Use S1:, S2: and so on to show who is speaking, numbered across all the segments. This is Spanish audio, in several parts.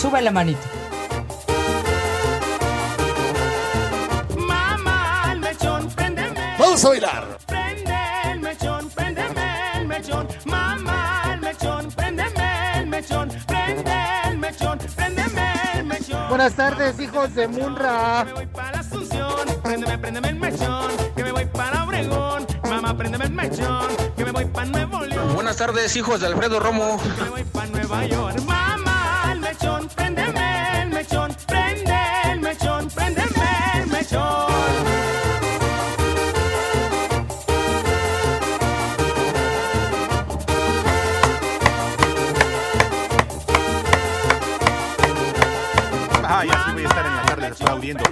S1: Sube la manito.
S2: Mamá, el mechón, préndeme.
S3: Vamos a bailar.
S2: Prende el mechón, préndeme el mechón. Mamá, el mechón, préndeme el mechón. Prende el mechón, préndeme el mechón.
S3: Buenas tardes, hijos de Munra.
S2: Me voy para la Asunción, préndeme, préndeme el mechón. Que me voy para Obregón. Mamá, préndeme el mechón. Que me voy para Nuevo León.
S4: Buenas tardes, hijos de Alfredo Romo.
S2: Que me voy para Nueva York. Mechón, préndeme el mechón. Prende el mechón, préndeme el mechón.
S5: Ah, ya sí voy a estar en la tarde aplaudiendo.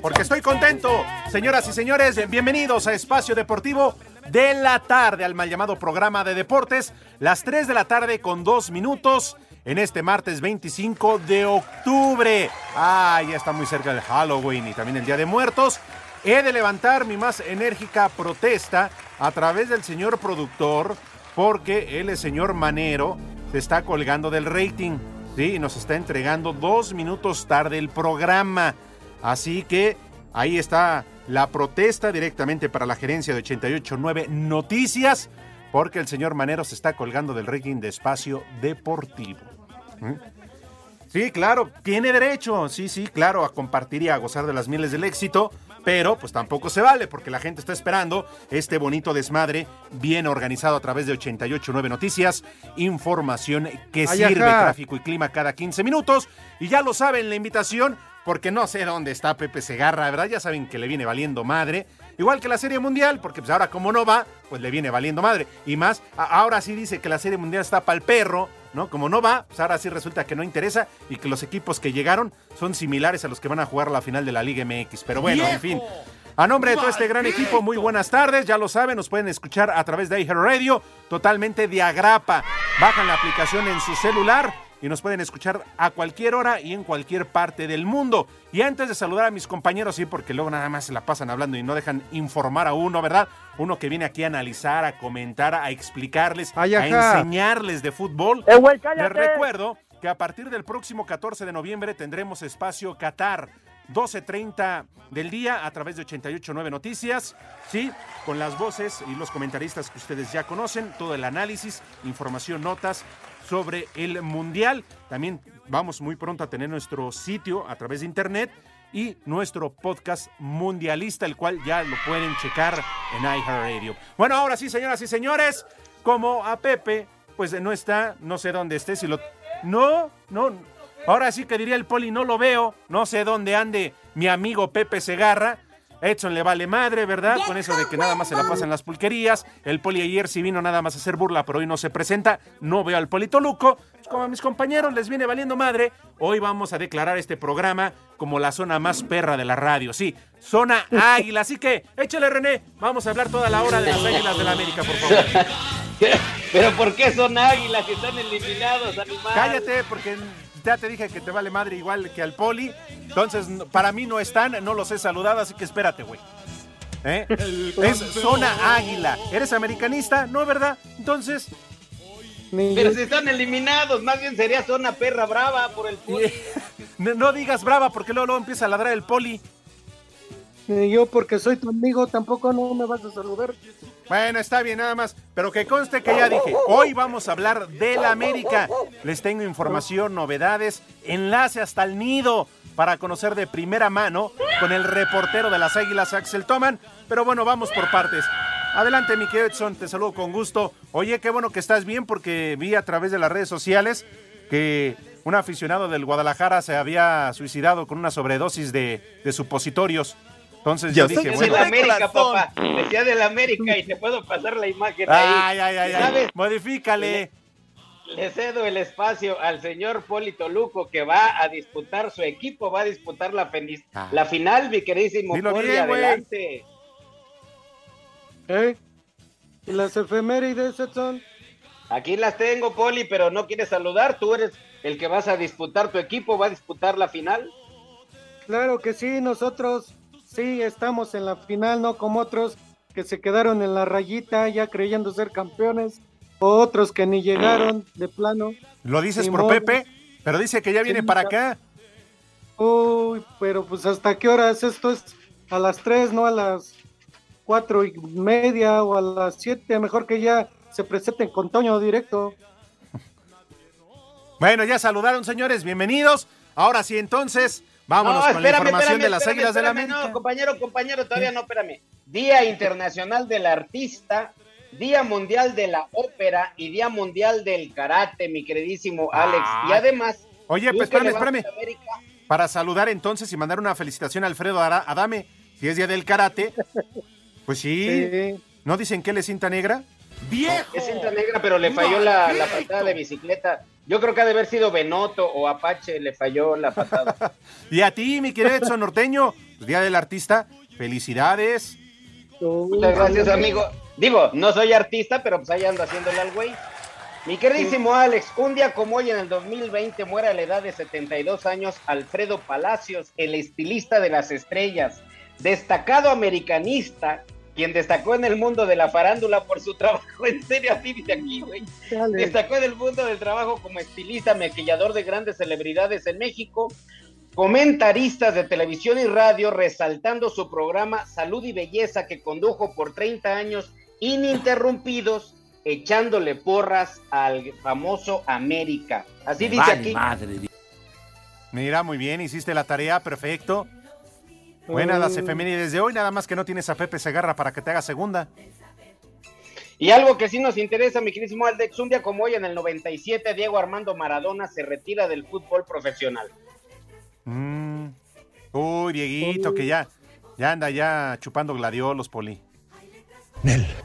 S5: Porque estoy contento. Señoras y señores, bienvenidos a Espacio Deportivo de la tarde, al mal llamado programa de deportes. Las 3 de la tarde con 2 minutos en este martes 25 de octubre. Ah, ya está muy cerca el Halloween y también el Día de Muertos. He de levantar mi más enérgica protesta a través del señor productor, porque el señor Manero, se está colgando del rating. Sí, y nos está entregando dos minutos tarde el programa. Así que ahí está la protesta directamente para la gerencia de 889 Noticias, porque el señor Manero se está colgando del rating de espacio deportivo. Sí, claro, tiene derecho, sí, sí, claro, a compartir y a gozar de las miles del éxito, pero pues tampoco se vale porque la gente está esperando este bonito desmadre bien organizado a través de 889 Noticias, información que
S3: Ay,
S5: sirve
S3: ajá.
S5: tráfico y clima cada 15 minutos y ya lo saben la invitación porque no sé dónde está Pepe Segarra, ¿verdad? Ya saben que le viene valiendo madre. Igual que la Serie Mundial, porque pues ahora como no va, pues le viene valiendo madre. Y más, ahora sí dice que la Serie Mundial está para el perro, ¿no? Como no va, pues ahora sí resulta que no interesa y que los equipos que llegaron son similares a los que van a jugar la final de la Liga MX. Pero bueno, en fin. A nombre de todo este gran equipo, muy buenas tardes. Ya lo saben, nos pueden escuchar a través de Radio, totalmente de agrapa. Bajan la aplicación en su celular y nos pueden escuchar a cualquier hora y en cualquier parte del mundo. Y antes de saludar a mis compañeros, sí, porque luego nada más se la pasan hablando y no dejan informar a uno, ¿verdad? Uno que viene aquí a analizar, a comentar, a explicarles,
S3: Ay,
S5: a enseñarles de fútbol.
S3: ¡Eh, güey,
S5: Les recuerdo que a partir del próximo 14 de noviembre tendremos espacio Qatar. 12.30 del día a través de 889 Noticias, sí, con las voces y los comentaristas que ustedes ya conocen, todo el análisis, información, notas sobre el Mundial. También vamos muy pronto a tener nuestro sitio a través de internet y nuestro podcast mundialista, el cual ya lo pueden checar en iHeartRadio. Bueno, ahora sí, señoras y señores, como a Pepe, pues no está, no sé dónde esté, si lo... No, no, ahora sí que diría el poli, no lo veo, no sé dónde ande mi amigo Pepe Segarra. Edson le vale madre, ¿verdad? Con eso de que nada más se la pasan las pulquerías. El poli ayer sí vino nada más a hacer burla, pero hoy no se presenta. No veo al polito Luco. Pues como a mis compañeros les viene valiendo madre, hoy vamos a declarar este programa como la zona más perra de la radio. Sí, zona águila. Así que échale, René. Vamos a hablar toda la hora de las águilas de la América, por favor.
S6: Pero ¿por qué son águilas que están eliminados, animal?
S5: Cállate, porque ya te dije que te vale madre igual que al poli. Entonces, para mí no están, no los he saludado, así que espérate, güey. ¿Eh? Es zona águila. ¿Eres americanista? No, ¿verdad? Entonces,
S6: Pero si están eliminados, más bien sería zona perra brava por el
S5: no, no digas brava, porque luego, luego empieza a ladrar el poli.
S3: Yo, porque soy tu amigo, tampoco no me vas a saludar.
S5: Bueno, está bien, nada más. Pero que conste que ya dije, hoy vamos a hablar de la América. Les tengo información, novedades, enlace hasta el nido para conocer de primera mano con el reportero de las Águilas, Axel Toman. Pero bueno, vamos por partes. Adelante, mi querido Edson, te saludo con gusto. Oye, qué bueno que estás bien porque vi a través de las redes sociales que un aficionado del Guadalajara se había suicidado con una sobredosis de, de supositorios. Entonces yo,
S3: Yo
S5: dije, bueno,
S6: de la América, papá. Decía de la América y te puedo pasar la imagen
S5: ay,
S6: ahí.
S5: ay, ay, ay,
S6: ¿Sabes?
S5: modifícale.
S7: Le cedo el espacio al señor Polito Luco que va a disputar su equipo, va a disputar la, feliz-
S5: Ah.
S7: la final, mi queridísimo
S5: Dilo
S7: Poli,
S5: bien,
S7: adelante.
S8: ¿Eh? ¿Y las efemérides, Edson?
S7: Aquí las tengo, Poli, pero no quieres saludar. Tú eres el que vas a disputar tu equipo, va a disputar la final.
S8: Claro que sí, nosotros sí estamos en la final, no como otros que se quedaron en la rayita ya creyendo ser campeones, o otros que ni llegaron de plano.
S5: Lo dices por
S8: modo.
S5: Pepe, pero dice que ya viene
S8: Sí,
S5: para acá.
S8: Uy, pero pues hasta qué horas esto es a las tres, no a las cuatro y media o a las siete, mejor que ya se presenten con Toño directo.
S5: Bueno, ya saludaron, señores, bienvenidos. Ahora sí, entonces, vámonos
S7: No,
S5: con la información
S7: espérame,
S5: de las Águilas del
S7: espérame,
S5: América.
S7: No, compañero, compañero, todavía no, espérame. Día Internacional del Artista, Día Mundial de la Ópera y Día Mundial del Karate, mi queridísimo Alex. Y
S5: Ah.
S7: además,
S5: Oye, pues espérame, Para saludar entonces y mandar una felicitación a Alfredo Adame, si es día del karate. Pues sí,
S8: Sí.
S5: ¿no dicen que él es cinta negra? ¡Viejo!
S7: Es cinta negra, pero le falló la, la patada de bicicleta. Yo creo que ha de haber sido Benoto o Apache, le falló la patada.
S5: Y a ti, mi querido Edson Norteño, pues, día del artista, felicidades.
S7: Muchas gracias, amigo. Digo, no soy artista, pero pues ahí ando haciéndole al güey. Mi queridísimo Alex, un día como hoy en el 2020 muere a la edad de 72 años Alfredo Palacios, el estilista de las estrellas, destacado americanista, quien destacó en el mundo de la farándula por su trabajo, en serio, así dice aquí, güey. Destacó en el mundo del trabajo como estilista, maquillador de grandes celebridades en México, comentaristas de televisión y radio, resaltando su programa Salud y Belleza que condujo por 30 años ininterrumpidos, echándole porras al famoso América. Así dice aquí.
S5: Mira, muy bien, hiciste la tarea, perfecto. Buenas las
S8: Mm.
S5: efemérides de hoy, nada más que no tienes a Pepe Segarra para que te haga segunda.
S7: Y algo que sí nos interesa, mi queridísimo Aldex, un día como hoy en el 97, Diego Armando Maradona se retira del fútbol profesional.
S5: Mm. Uy, Dieguito, que ya, ya anda ya chupando gladiolos, Poli.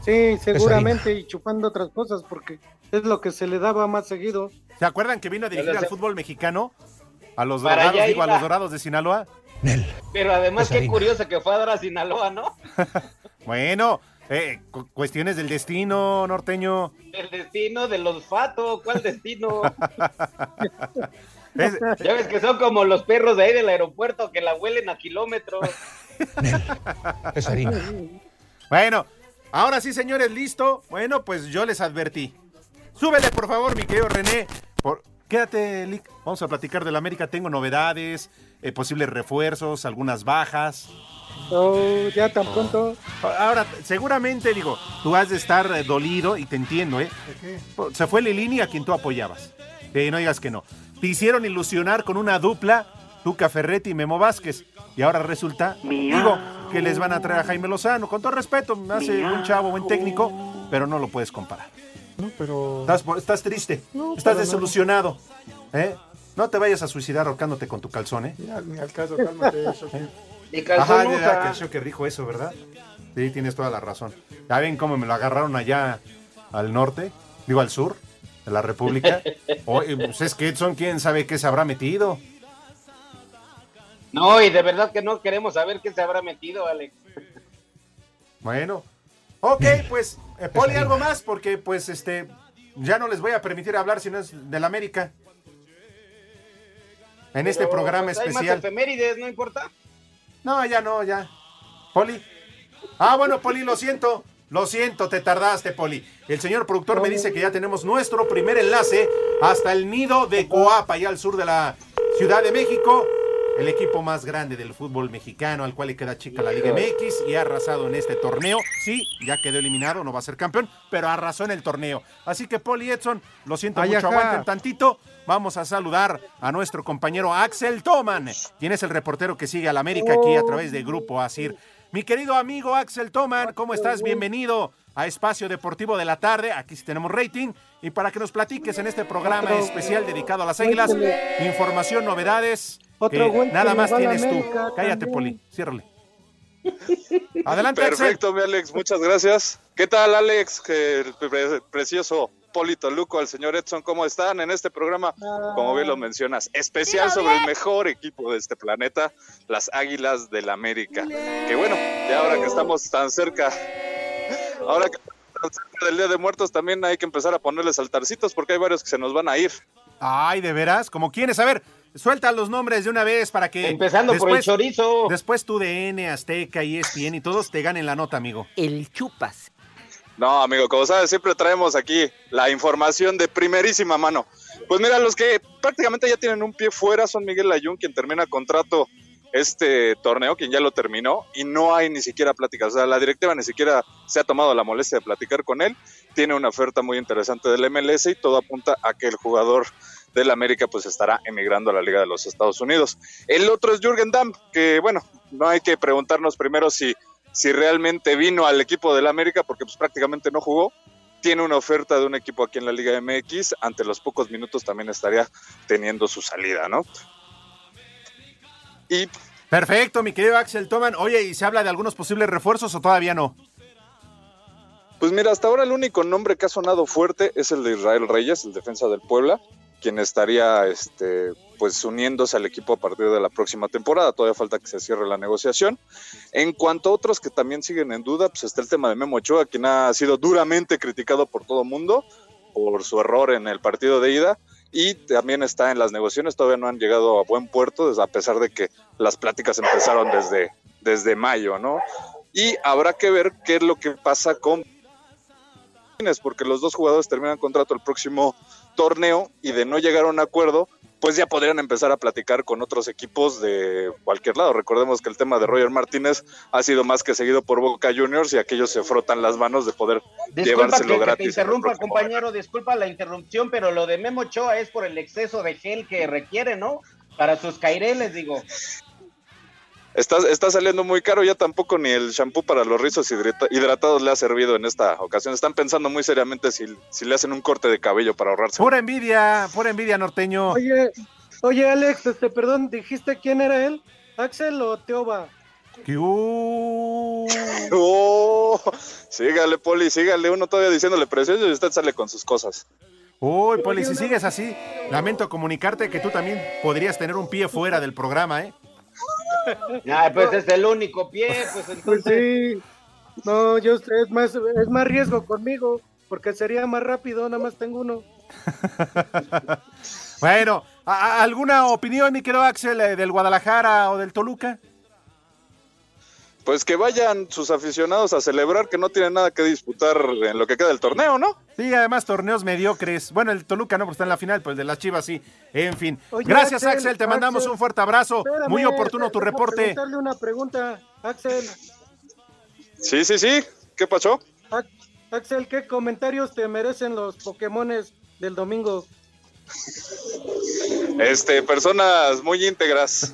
S8: Sí, seguramente y chupando otras cosas porque es lo que se le daba más seguido.
S5: ¿Se acuerdan que vino a dirigir al fútbol mexicano? A los dorados, digo, a los dorados de Sinaloa.
S7: Pero además, qué curioso que fue a dar a Sinaloa, ¿no?
S5: Bueno, eh, cu- cuestiones del destino, norteño.
S7: El destino del olfato, ¿cuál destino?
S5: Es-
S7: Ya ves que son como los perros de ahí del aeropuerto que la huelen a kilómetros.
S5: Bueno, ahora sí, señores, listo. Bueno, pues yo les advertí. Súbele, por favor, mi querido René. Por... Quédate, Lick. Vamos a platicar del América. Tengo novedades, eh, posibles refuerzos, algunas bajas.
S8: Oh, ya tan pronto.
S5: Ahora, seguramente, digo, tú has de estar eh, dolido y te entiendo, ¿eh? Se fue Lilini a quien tú apoyabas. Sí, no digas que no. Te hicieron ilusionar con una dupla, Tuca Ferretti y Memo Vázquez. Y ahora resulta, digo, que les van a traer a Jaime Lozano. Con todo respeto, me hace buen chavo, buen técnico, pero no lo puedes comparar.
S9: No, pero.
S5: Estás, estás triste,
S9: No,
S5: estás desilusionado. ¿eh? No te vayas a suicidar ahorcándote con tu calzón, ¿eh?
S9: Ya, ni al caso, cálmate
S5: Ajá,
S7: calzón
S5: ya, que rijo eso, ¿verdad? Sí, tienes toda la razón. Ya ven cómo me lo agarraron allá al norte, digo al sur de la República. Oye, pues es que Edson, quién sabe qué se habrá metido.
S7: No, y de verdad que no queremos saber qué se habrá metido, Alex.
S5: Bueno, ok, pues, eh, Poli, algo más, porque pues este, ya no les voy a permitir hablar si no es del América. En este programa
S7: pues, Hay
S5: especial.
S7: más efemérides, ¿no importa?
S5: No, ya no, ya. Poli. Ah, bueno, Poli, lo siento. Lo siento, te tardaste, Poli. El señor productor me dice que ya tenemos nuestro primer enlace hasta el nido de Coapa, allá al sur de la Ciudad de México. El equipo más grande del fútbol mexicano, al cual le queda chica la Liga MX y ha arrasado en este torneo. Sí, ya quedó eliminado, no va a ser campeón, pero arrasó en el torneo. Así que, Poli Edson, lo siento
S10: Ay,
S5: mucho,
S10: ajá.
S5: aguanten tantito. Vamos a saludar a nuestro compañero Axel Toman, quien es el reportero que sigue al América aquí a través de Grupo Asir. Mi querido amigo Axel Toman, ¿cómo estás? Bienvenido a Espacio Deportivo de la Tarde. Aquí sí tenemos rating. Y para que nos platiques en este programa especial dedicado a las águilas, información, novedades,
S8: Otro
S5: que nada más tienes tú. Cállate,
S8: también.
S5: Poli. Ciérrale. Adelante, Axel.
S10: Perfecto, mi Alex, muchas gracias. ¿Qué tal, Alex? Que el pre- precioso Polito Luco, al señor Edson, ¿cómo están en este programa? Como bien lo mencionas, especial sobre el mejor equipo de este planeta, las Águilas del América. Que bueno, ya ahora que estamos tan cerca, ahora que estamos tan cerca del Día de Muertos, también hay que empezar a ponerles altarcitos porque hay varios que se nos van a ir.
S5: Ay, ¿de veras? ¿Como quiénes? A ver, suelta los nombres de una vez para que...
S6: Empezando por el chorizo.
S5: Después tu DN, Azteca, ESPN y todos te ganen la nota, amigo.
S1: El chupas.
S10: No, amigo, como sabes, siempre traemos aquí la información de primerísima mano. Pues mira, los que prácticamente ya tienen un pie fuera son Miguel Ayun, quien termina contrato este torneo, quien ya lo terminó, y no hay ni siquiera pláticas. O sea, la directiva ni siquiera se ha tomado la molestia de platicar con él. Tiene una oferta muy interesante del MLS y todo apunta a que el jugador del América pues estará emigrando a la Liga de los Estados Unidos. El otro es Jürgen Damm, que bueno, no hay que preguntarnos primero si si realmente vino al equipo del América, porque pues prácticamente no jugó. Tiene una oferta de un equipo aquí en la Liga MX, ante los pocos minutos también estaría teniendo su salida, ¿no?
S5: Y Perfecto, mi querido Axel Toman. Oye, ¿y se habla de algunos posibles refuerzos o todavía no?
S10: Pues mira, hasta ahora el único nombre que ha sonado fuerte es el de Israel Reyes, el defensa del Puebla, quien estaría este, pues uniéndose al equipo a partir de la próxima temporada. Todavía falta que se cierre la negociación. En cuanto a otros que también siguen en duda, pues está el tema de Memo Ochoa, quien ha sido duramente criticado por todo mundo por su error en el partido de ida y también está en las negociaciones, todavía no han llegado a buen puerto, a pesar de que las pláticas empezaron desde, desde mayo, ¿no? Y habrá que ver qué es lo que pasa con porque los dos jugadores terminan contrato el próximo torneo y de no llegar a un acuerdo, pues ya podrían empezar a platicar con otros equipos de cualquier lado. Recordemos que el tema de Roger Martínez ha sido más que seguido por Boca Juniors y aquellos se frotan las manos de poder llevárselo
S6: que,
S10: gratis.
S6: Que te interrumpa, compañero, disculpa la interrupción, pero lo de Memo Ochoa es por el exceso de gel que requiere, ¿no? Para sus caireles, digo.
S10: Está, está saliendo muy caro, ya tampoco ni el shampoo para los rizos hidratados le ha servido en esta ocasión. Están pensando muy seriamente si, si le hacen un corte de cabello para ahorrarse.
S5: Pura envidia, pura envidia norteño.
S3: Oye, oye Alex, este, perdón, ¿dijiste quién era él? ¿Axel o Teoba?
S5: ¿Qué uh...
S10: oh, sígale, Poli, sígale. Uno todavía diciéndole precioso y usted sale con sus cosas.
S5: Uy, Poli, si sigues así, lamento comunicarte que tú también podrías tener un pie fuera del programa, ¿eh?
S6: Ah, pues es el único pie, pues entonces.
S3: Pues sí. No, yo es más, es más riesgo conmigo, porque sería más rápido, nada más tengo uno.
S5: bueno, ¿alguna opinión, mi querido Axel, eh, del Guadalajara o del Toluca?
S10: Pues que vayan sus aficionados a celebrar que no tienen nada que disputar en lo que queda del torneo, ¿no?
S5: Sí, además torneos mediocres. Bueno, el Toluca no, porque está en la final, pues de las Chivas sí. En fin. Gracias, Axel, te mandamos un fuerte abrazo. Muy oportuno tu reporte.
S3: darle una pregunta, Axel.
S10: Sí, sí, sí. ¿Qué pasó?
S3: Axel, ¿qué comentarios te merecen los Pokémones del domingo?
S10: Este, personas muy íntegras.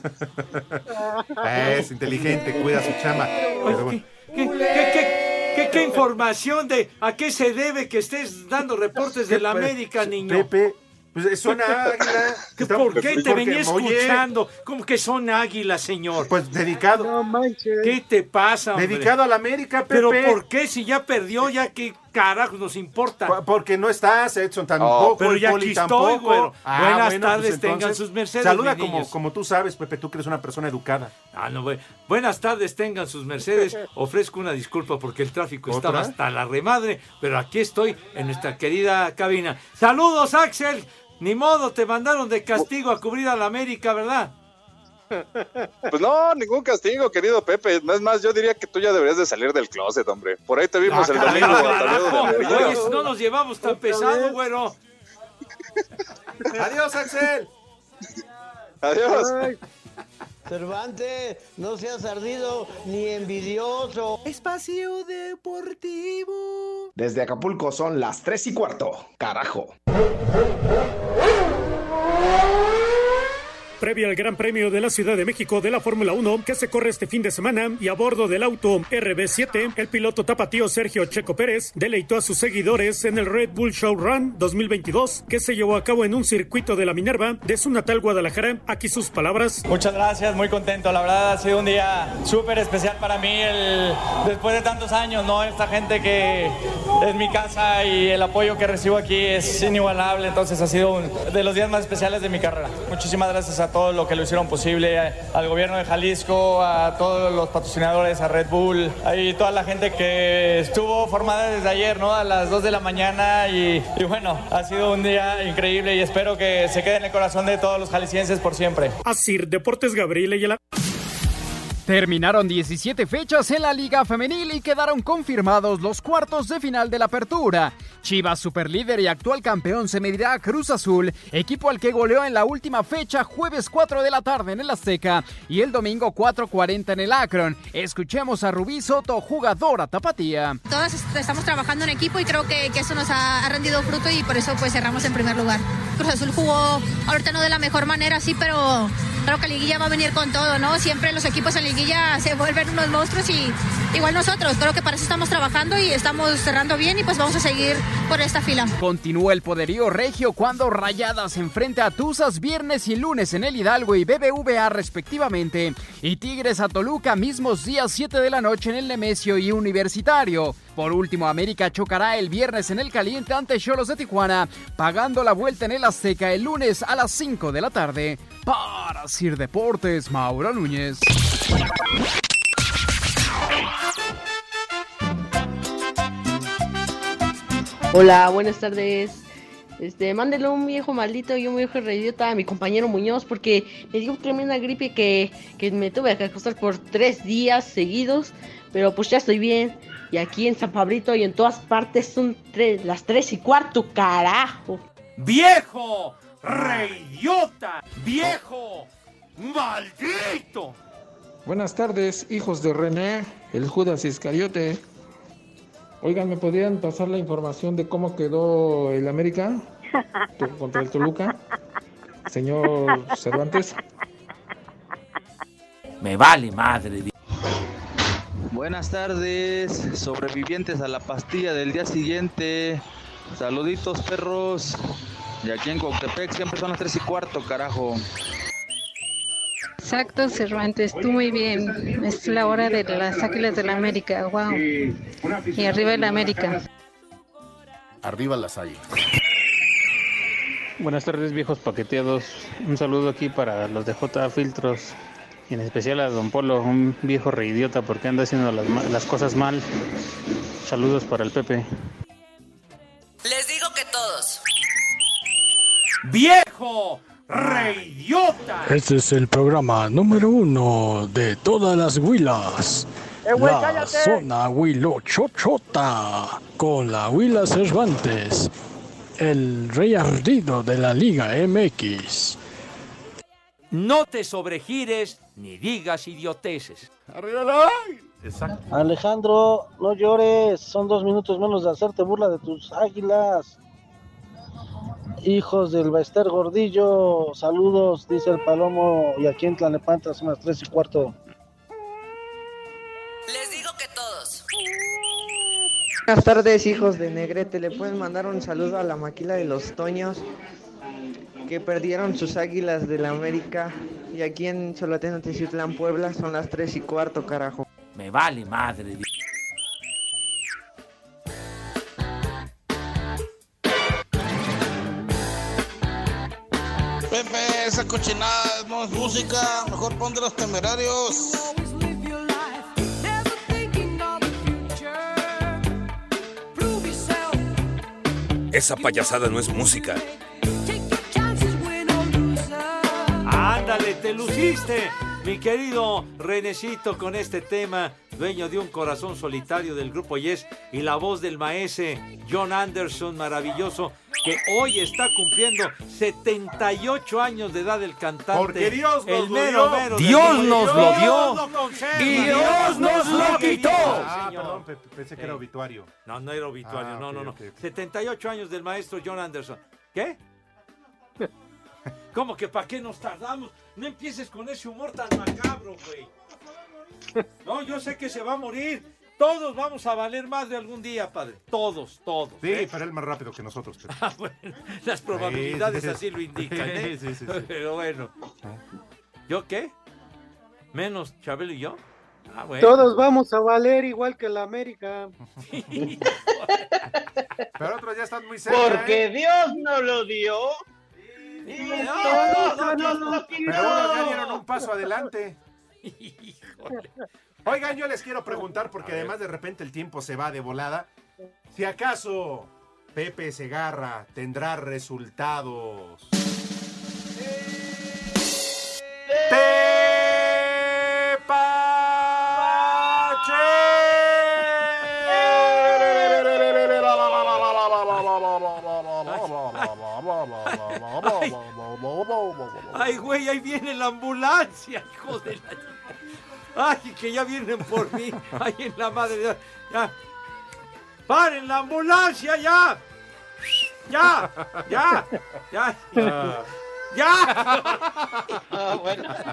S5: es inteligente, cuida su chama.
S11: ¿Qué, información de a qué se debe que estés dando reportes de la América, niño?
S5: Pepe, pues son águilas.
S11: ¿Por qué te venía escuchando? ¿Cómo que son águilas, señor?
S5: Pues dedicado.
S3: No manches.
S11: ¿Qué te pasa, hombre?
S5: Dedicado a la América, Pepe.
S11: Pero ¿por qué si ya perdió, ya que carajos nos importa?
S5: Porque no estás, Edson, tampoco.
S11: pero ya aquí estoy, güero.
S5: Ah,
S11: Buenas
S5: bueno,
S11: tardes,
S5: pues
S11: tengan sus mercedes,
S5: Saluda como,
S11: niños.
S5: como tú sabes, Pepe, tú que eres una persona educada.
S11: Ah, no, güey. Buenas tardes, tengan sus mercedes. Ofrezco una disculpa porque el tráfico estaba hasta la remadre, pero aquí estoy en nuestra querida cabina. Saludos, Axel. Ni modo, te mandaron de castigo a cubrir a la América, ¿verdad?
S10: Pues no, ningún castigo, querido Pepe. Es más, yo diría que tú ya deberías de salir del closet, hombre. Por ahí te vimos el domingo. de
S11: Carajo.
S10: amarillo.
S11: Oye, si no nos llevamos tan pesado, güero.
S5: Adiós, Axel.
S10: Adiós.
S3: Ay,
S12: Cervantes, no seas ardido ni envidioso.
S11: Espacio Deportivo.
S13: Desde Acapulco son las 3 y cuarto. Carajo.
S14: Previa al Gran Premio de la Ciudad de México de la Fórmula 1 que se corre este fin de semana y a bordo del auto RB7, el piloto tapatío Sergio Checo Pérez deleitó a sus seguidores en el Red Bull Show Run 2022 que se llevó a cabo en un circuito de la Minerva de su natal Guadalajara. Aquí sus palabras.
S15: Muchas gracias, muy contento. La verdad ha sido un día súper especial para mí. El, después de tantos años, ¿no? Esta gente que es mi casa y el apoyo que recibo aquí es inigualable. Entonces ha sido uno de los días más especiales de mi carrera. Muchísimas gracias a todos los que lo hicieron posible, al gobierno de Jalisco, a todos los patrocinadores, a Red Bull, y toda la gente que estuvo formada desde ayer, ¿no? A las 2 de la mañana y, y bueno, ha sido un día increíble y espero que se quede en el corazón de todos los jaliscienses por siempre.
S14: Así, Deportes Gabriel Ayala.
S16: Terminaron 17 fechas en la Liga Femenil y quedaron confirmados los cuartos de final de la apertura. Chivas, superlíder y actual campeón, se medirá a Cruz Azul, equipo al que goleó en la última fecha, jueves 4 de la tarde en el Azteca y el domingo 4.40 en el Akron. Escuchemos a Rubí Soto, jugadora tapatía.
S17: Todos estamos trabajando en equipo y creo que, que eso nos ha, ha, rendido fruto y por eso pues cerramos en primer lugar. Cruz Azul jugó ahorita no de la mejor manera, sí, pero creo que Liguilla va a venir con todo, ¿no? Siempre los equipos en Liguilla se vuelven unos monstruos y igual nosotros. Creo que para eso estamos trabajando y estamos cerrando bien y pues vamos a seguir por esta fila.
S16: Continúa el poderío regio cuando Rayadas enfrenta a Tuzas viernes y lunes en el Hidalgo y BBVA respectivamente. Y Tigres a Toluca mismos días 7 de la noche en el Nemesio y Universitario. Por último, América chocará el viernes en el caliente ante Cholos de Tijuana, pagando la vuelta en el Azteca el lunes a las 5 de la tarde. Para Sir Deportes, Mauro Núñez.
S18: Hola, buenas tardes. Este, mándele un viejo maldito y un viejo reidiota a mi compañero Muñoz porque me dio tremenda gripe que, que me tuve que acostar por tres días seguidos, pero pues ya estoy bien. Y aquí en San Pablito y en todas partes son tres, las tres y cuarto, carajo.
S11: ¡Viejo! ¡Reyota! ¡Viejo! ¡Maldito!
S19: Buenas tardes, hijos de René, el Judas Iscariote. Oigan, ¿me podrían pasar la información de cómo quedó el América contra el Toluca? Señor Cervantes.
S11: Me vale madre.
S20: Buenas tardes, sobrevivientes a la pastilla del día siguiente. Saluditos, perros. Y aquí en Coctepec siempre son las 3 y cuarto, carajo.
S21: Exacto, Cervantes, tú muy bien. Es la hora de las águilas de la América, wow. Y arriba el América.
S22: Arriba las águilas.
S23: Buenas tardes, viejos paqueteados. Un saludo aquí para los de J Filtros. En especial a Don Polo, un viejo reidiota porque anda haciendo las, las cosas mal. Saludos para el Pepe.
S24: Les digo que todos.
S11: ¡Viejo! ¡Reyota!
S25: Este es el programa número uno de todas las huilas.
S26: Eh, güey,
S25: la
S26: cállate.
S25: zona Huilo Chochota con la Huila Cervantes, el rey ardido de la Liga MX.
S11: No te sobregires ni digas idioteces.
S26: Exacto. Alejandro, no llores. Son dos minutos menos de hacerte burla de tus águilas. Hijos del Baester Gordillo, saludos, dice el Palomo. Y aquí en Tlanepantla son las tres y cuarto.
S24: Les digo que todos.
S27: Buenas tardes, hijos de Negrete. ¿Le pueden mandar un saludo a la maquila de los Toños que perdieron sus águilas de la América? Y aquí en Soloteno, Teciutlán, Puebla, son las 3 y cuarto, carajo.
S11: Me vale madre.
S28: Pepe, esa cochinada no es música. Mejor pon de los temerarios.
S29: Esa payasada no es música.
S11: Te luciste, mi querido Renecito, con este tema, dueño de un corazón solitario del grupo Yes y la voz del maese John Anderson, maravilloso, que hoy está cumpliendo 78 años de edad el cantante.
S5: Porque Dios nos
S11: el
S5: lo
S11: mero,
S5: dio.
S11: mero del
S5: Dios nos lo
S11: Dios
S5: dio.
S11: lo.
S5: Y Dios nos lo quitó.
S11: Ah,
S5: perdón, pe- pensé que era obituario.
S11: No, no era obituario,
S5: Ah,
S11: no, no, no.
S5: ok, ok.
S11: 78 años del maestro John Anderson. ¿Qué? ¿Cómo que para qué nos tardamos? No empieces con ese humor tan macabro, güey. No, yo sé que se va a morir. Todos vamos a valer más de algún día, padre. Todos, todos.
S5: Sí,
S11: ¿eh?
S5: pero él más rápido que nosotros.
S11: Ah, bueno, las probabilidades
S5: Sí, sí,
S11: así lo indican, ¿eh?
S5: Sí, sí, sí, sí.
S11: Pero bueno. ¿Yo qué? ¿Menos Chabelo y yo? Ah, bueno.
S30: Todos vamos a valer igual que la América.
S5: Pero otros ya están muy cerca.
S12: Porque
S5: ¿eh?
S12: Dios no lo dio. Y
S5: no,
S12: no, no lo quitó.
S5: Pero unos ya dieron un paso adelante. Oigan, yo les quiero preguntar, porque además de repente el tiempo se va de volada. Si acaso Pepe Segarra tendrá resultados.
S11: Ay, güey, ahí viene la ambulancia, hijo de la... Ay, que ya vienen por mí. Ay, en la madre de... Ya. ¡Paren la ambulancia, ya! ¡Ya! ¡Ya! ¡Ya! ¡Ya!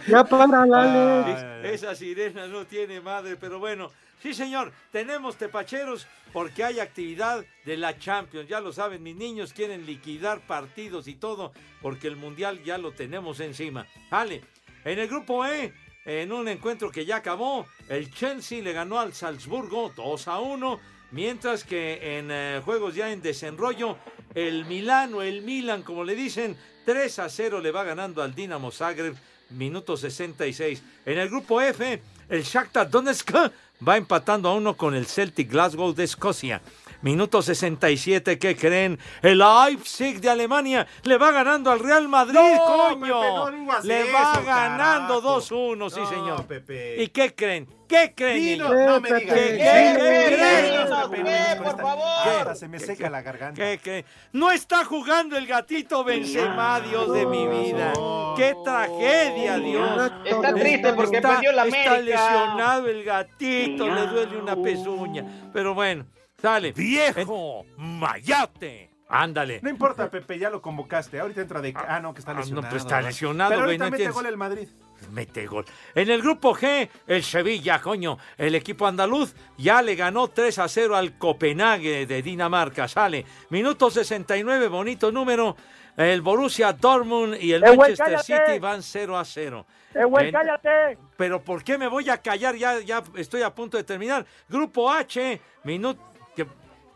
S30: Ya para, Alex.
S11: Es- Esa sirena no tiene madre, pero bueno. Sí, señor, tenemos tepacheros porque hay actividad de la Champions. Ya lo saben, mis niños quieren liquidar partidos y todo porque el Mundial ya lo tenemos encima. Vale, en el grupo E, en un encuentro que ya acabó, el Chelsea le ganó al Salzburgo 2 a 1, mientras que en eh, juegos ya en desenrollo, el Milán o el Milan, como le dicen, 3 a 0 le va ganando al Dinamo Zagreb, minuto 66. En el grupo F, el Shakhtar Donetsk va empatando a uno con el Celtic Glasgow de Escocia. Minuto 67, ¿qué creen? El Leipzig de Alemania le va ganando al Real Madrid,
S5: No,
S11: coño.
S5: Pepe, no digas
S11: le
S5: eso,
S11: va ganando
S5: carajo.
S11: 2-1, sí,
S5: No,
S11: señor.
S5: Pepe.
S11: ¿Y qué creen? ¿Qué creen?
S5: Dinos, no me digas.
S11: ¿Qué,
S5: ¿Qué,
S11: qué,
S5: Pepe?
S11: qué creen?
S5: Dinos, Pepe,
S12: ¿Qué,
S5: con
S12: por favor?
S5: Se me seca la garganta.
S11: ¿Qué, qué? No está jugando el gatito Benzema, Dios de mi vida. ¡Qué tragedia, Dios!
S12: Está triste porque
S11: Está-
S12: perdió la
S11: Está
S12: América.
S11: lesionado el gatito, le duele una pezuña. Pero bueno, sale. ¡Viejo! ¡Mayate! Ándale.
S5: No importa, Pepe, ya lo convocaste. Ahorita entra de... Ah, no, que está
S11: Ah, no,
S5: lesionado.
S11: pues está lesionado,
S5: Pero
S11: güey,
S5: ahorita
S11: no
S5: mete gol el Madrid.
S11: Mete gol. En el grupo G, el Sevilla, coño, el equipo andaluz ya le ganó 3 a 0 al Copenhague de Dinamarca. Sale. Minuto 69, bonito número. El Borussia Dortmund y el
S30: Eh,
S11: Manchester. City van 0 a 0.
S30: ¡Eh, güey,
S11: En-
S30: cállate!
S11: Pero ¿por qué me voy a callar? Ya, ya estoy a punto de terminar. Grupo H, minuto. Que,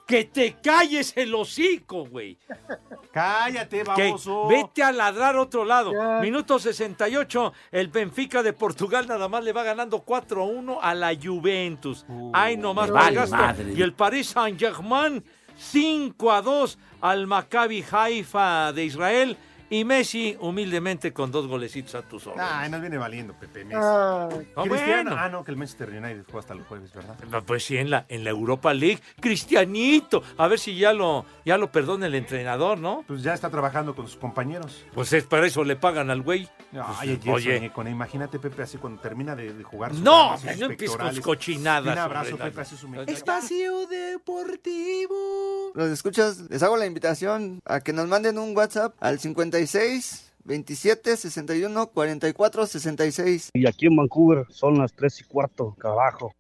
S11: que te calles el hocico, güey.
S5: Cállate,
S11: Que
S5: baboso.
S11: vete a ladrar otro lado. Minuto 68, el Benfica de Portugal nada más le va ganando 4-1 a la Juventus. Ay, nomás
S31: vale madre.
S11: Y el Paris Saint-Germain 5-2 al Maccabi Haifa de Israel. Y Messi humildemente con dos golecitos a tus ojos.
S5: Ay, nos viene valiendo, Pepe. Messi.
S11: Ah,
S5: Cristiano.
S11: bueno.
S5: Ah, no, que el Manchester United juega hasta el jueves, ¿verdad?
S11: Pues sí, en la, en la Europa League. Cristianito. A ver si ya lo, ya lo perdona el entrenador, ¿no?
S5: Pues ya está trabajando con sus compañeros.
S11: Pues es para eso le pagan al güey.
S5: Ay, ayer
S11: Oye.
S5: con. Imagínate, Pepe, así cuando termina de, de jugar. sus
S11: No,
S5: sus
S11: no empieces con cochinadas,
S5: Un abrazo, Pepe, así su
S32: Espacio Deportivo. Los escuchas, les hago la invitación a que nos manden un WhatsApp al 56 27 61 44 66.
S33: Y aquí en Vancouver son las tres y cuarto, carajo.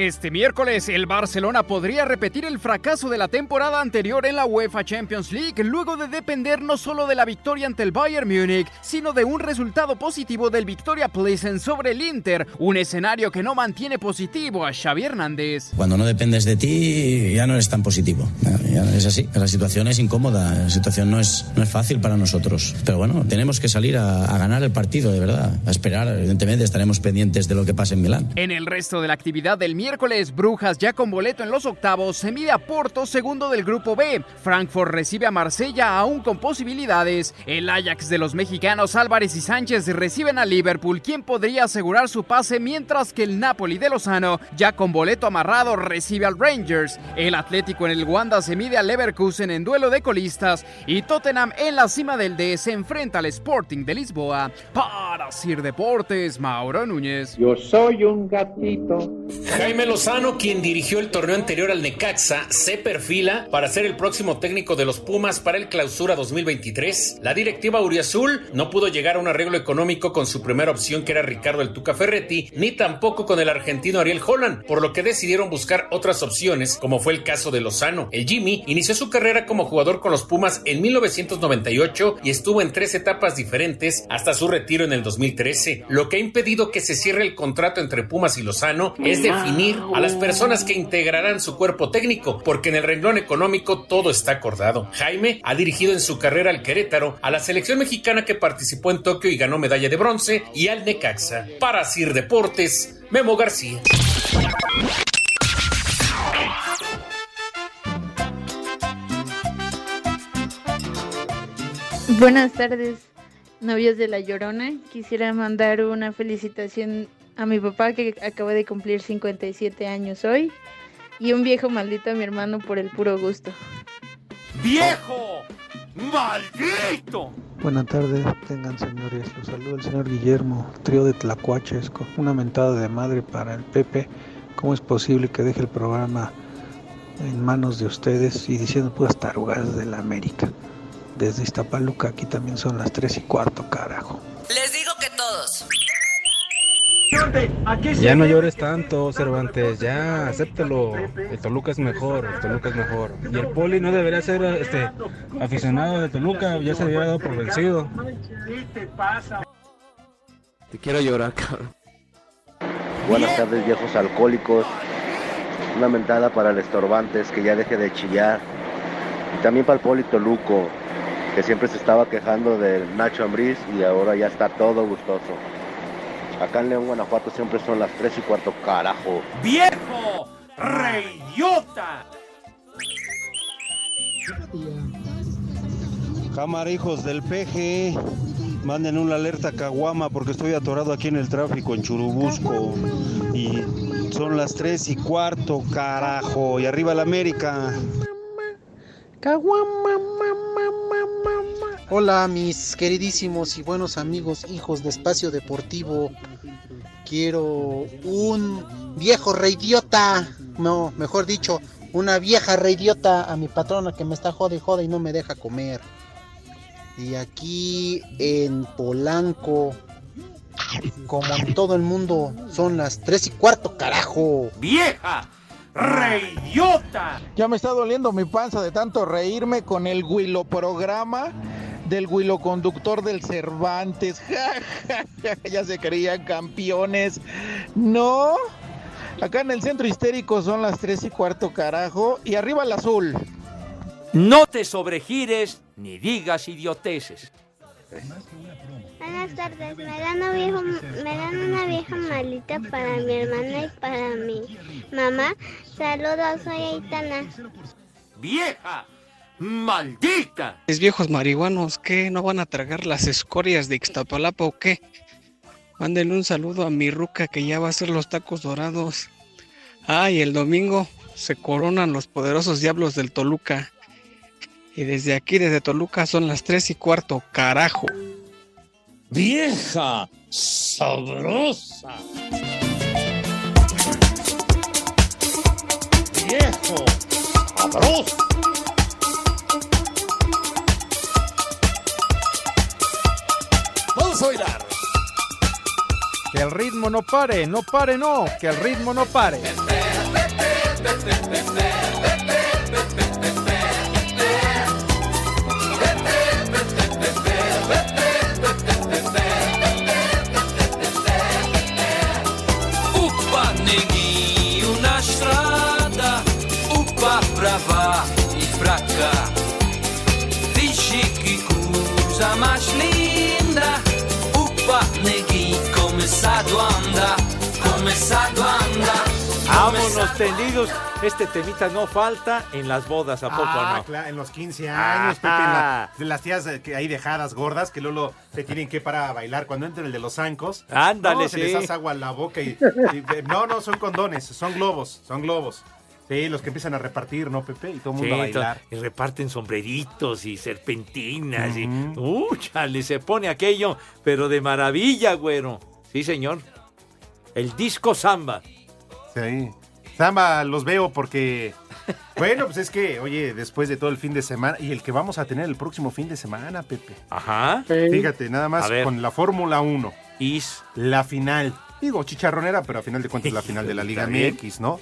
S16: Este miércoles el Barcelona podría repetir el fracaso de la temporada anterior en la UEFA Champions League luego de depender no solo de la victoria ante el Bayern Múnich, sino de un resultado positivo del Victoria Pleasant sobre el Inter, un escenario que no mantiene positivo a Xavi Hernández.
S34: Cuando no dependes de ti, ya no eres tan positivo. Ya es así. La situación es incómoda, la situación no es, no es fácil para nosotros. Pero bueno, tenemos que salir a, a ganar el partido, de verdad. A esperar, evidentemente, estaremos pendientes de lo que pase en Milán.
S16: En el resto de la actividad del miércoles, Brujas ya con boleto en los octavos se mide a Porto, segundo del grupo B. Frankfurt recibe a Marsella aún con posibilidades. El Ajax de los mexicanos Álvarez y Sánchez reciben a Liverpool, quien podría asegurar su pase, mientras que el Napoli de Lozano, ya con boleto amarrado, recibe al Rangers. El Atlético en el Wanda se mide al Leverkusen en duelo de colistas y Tottenham en la cima del D se enfrenta al Sporting de Lisboa. Para Sir Deportes, Mauro Núñez.
S31: Yo soy un gatito.
S35: Jaime Lozano, quien dirigió el torneo anterior al Necaxa, se perfila para ser el próximo técnico de los Pumas para el Clausura 2023. La directiva Uriazul no pudo llegar a un arreglo económico con su primera opción, que era Ricardo el Tuca Ferretti, ni tampoco con el argentino Ariel Holland, por lo que decidieron buscar otras opciones, como fue el caso de Lozano. El Jimmy inició su carrera como jugador con los Pumas en 1998 y estuvo en tres etapas diferentes hasta su retiro en el 2013. Lo que ha impedido que se cierre el contrato entre Pumas y Lozano es definir a las personas que integrarán su cuerpo técnico, porque en el renglón económico todo está acordado. Jaime ha dirigido en su carrera al Querétaro, a la selección mexicana que participó en Tokio y ganó medalla de bronce, y al Necaxa. Para Sir Deportes, Memo García.
S36: Buenas tardes, novios de La Llorona. Quisiera mandar una felicitación a mi papá que acaba de cumplir 57 años hoy y un viejo maldito a mi hermano por el puro gusto.
S11: ¡Viejo! ¡Maldito!
S37: Buenas tardes, tengan señores. Los saluda el señor Guillermo, trío de Tlacuaches, con una mentada de madre para el Pepe. ¿Cómo es posible que deje el programa en manos de ustedes y diciendo puras tarugadas de la América? Desde Iztapaluca, aquí también son las 3 y cuarto, carajo.
S24: Les digo que todos.
S25: Ya no llores tanto, Cervantes, ya, acéptalo. El Toluca es mejor, el Toluca es mejor. Y el Poli no debería ser este aficionado de Toluca, ya se había dado por vencido.
S38: Te quiero llorar, cabrón.
S39: Buenas tardes, viejos alcohólicos. Una mentada para el estorbantes que ya deje de chillar. Y también para el Polito Luco, que siempre se estaba quejando del Nacho Ambriz y ahora ya está todo gustoso. Acá en León, Guanajuato siempre son las 3 y cuarto, carajo.
S11: ¡Viejo! ¡Reyota!
S40: Cámara, hijos del PG. Manden una alerta a Caguama porque estoy atorado aquí en el tráfico en Churubusco. Y son las 3 y cuarto, carajo. Y arriba la América.
S41: Hola mis queridísimos y buenos amigos, hijos de Espacio Deportivo. Quiero un viejo reidiota, no, mejor dicho, una vieja reidiota a mi patrona que me está jode y jode y no me deja comer. Y aquí en Polanco, como en todo el mundo, son las tres y cuarto, carajo.
S11: ¡Vieja! ¡Reyota!
S26: Ya me está doliendo mi panza de tanto reírme con el Huilo programa del Huilo conductor del Cervantes. ya se creían campeones. No. Acá en el centro histérico son las tres y cuarto, carajo. Y arriba el azul.
S11: No te sobregires ni digas idioteces.
S42: Buenas tardes, me dan, una vieja, me dan una vieja malita para mi hermana y para mi mamá. Saludos, soy Aitana.
S11: ¡Vieja! ¡Maldita!
S43: Es viejos marihuanos, ¿qué? ¿No van a tragar las escorias de Ixtapalapa o qué? Mándenle un saludo a mi ruca que ya va a hacer los tacos dorados. Ay, el domingo se coronan los poderosos diablos del Toluca. Y desde aquí, desde Toluca, son las tres y cuarto, carajo.
S44: ¡Vieja! ¡Sabrosa! ¡Viejo! ¡Sabroso!
S11: A bailar.
S5: Que el ritmo no pare, no pare, no, que el ritmo no pare.
S45: Upa neguinho na estrada, upa pra lá e pra cá. Dice que linda, começado a andar, começado a andar.
S11: Vámonos tendidos. Este temita no falta en las bodas, ¿a poco
S5: Ah,
S11: no?
S5: claro, en los 15 años, Pepe, en la- de las tías eh, que hay dejadas gordas que luego te tienen que para a bailar cuando entre el de los zancos.
S11: Ándale,
S5: no, se les hace agua a la boca y, y- no, no, son condones, son globos, son globos. Sí, los que empiezan a repartir, ¿no, Pepe? Y todo el mundo
S11: Sí,
S5: a bailar.
S11: y reparten sombreritos y serpentinas y... ¡Uh, chale! Se pone aquello, pero de maravilla, güero. Sí, señor. El disco samba.
S5: Sí. Samba, los veo porque. Bueno, pues es que, oye, después de todo el fin de semana y el que vamos a tener el próximo fin de semana, Pepe.
S11: Ajá.
S5: Fíjate, nada más con la Fórmula 1.
S11: Is.
S5: La final. Digo, chicharronera, pero a final de cuentas la final de la Liga. MX, ¿no?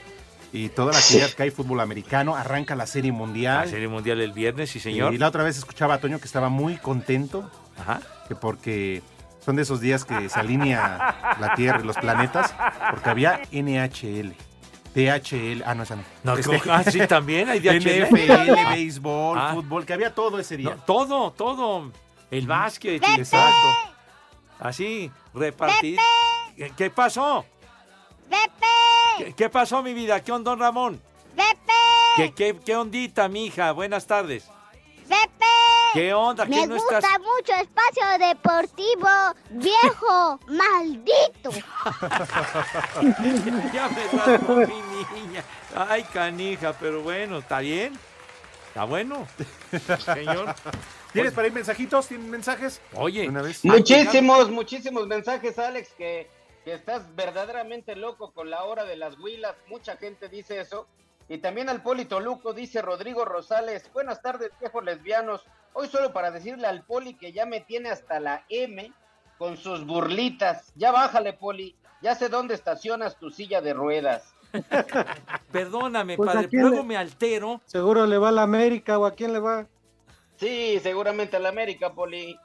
S5: Y toda la actividad que hay fútbol americano. Arranca la Serie Mundial.
S11: La Serie Mundial el viernes, sí, señor.
S5: Y la otra vez escuchaba a Toño que estaba muy contento.
S11: Ajá.
S5: Que porque son de esos días que se alinea la Tierra y los planetas. Porque había NHL. DHL. Ah, no, esa no.
S11: No, ¿cómo? Ah, sí, también hay DHL.
S5: NFL, béisbol,
S11: Ah.
S5: fútbol, que había todo ese día.
S11: No, todo, todo. El básquet.
S5: Pepe.
S11: Exacto. Así, repartir. ¿Qué- ¿Qué pasó? ¿Qué, qué pasó, mi vida? ¿Qué onda, don Ramón? ¿Qué, qué, qué ondita, mija? Buenas tardes. ¿Qué onda? ¿Qué
S42: Me
S11: no
S42: gusta
S11: estás?
S42: mucho espacio deportivo, viejo, maldito.
S11: ya me rasgó mi niña. Ay, canija, pero bueno, ¿está bien? ¿Está bueno? Señor.
S5: ¿Tienes para ir mensajitos? ¿Tienen mensajes?
S11: Oye,
S5: una vez.
S7: Muchísimos, muchísimos mensajes, Alex, que, que estás verdaderamente loco con la hora de las huilas. Mucha gente dice eso. Y también al Poli Toluco dice Rodrigo Rosales. Buenas tardes, viejos lesbianos. Hoy solo para decirle al Poli que ya me tiene hasta la M con sus burlitas. Ya bájale, Poli. Ya sé dónde estacionas tu silla de ruedas.
S11: Perdóname,
S7: Pues, ¿a
S11: padre, luego
S7: le-
S11: me altero.
S7: Seguro le va a la América o a quién le va. Sí, seguramente a la América, Poli.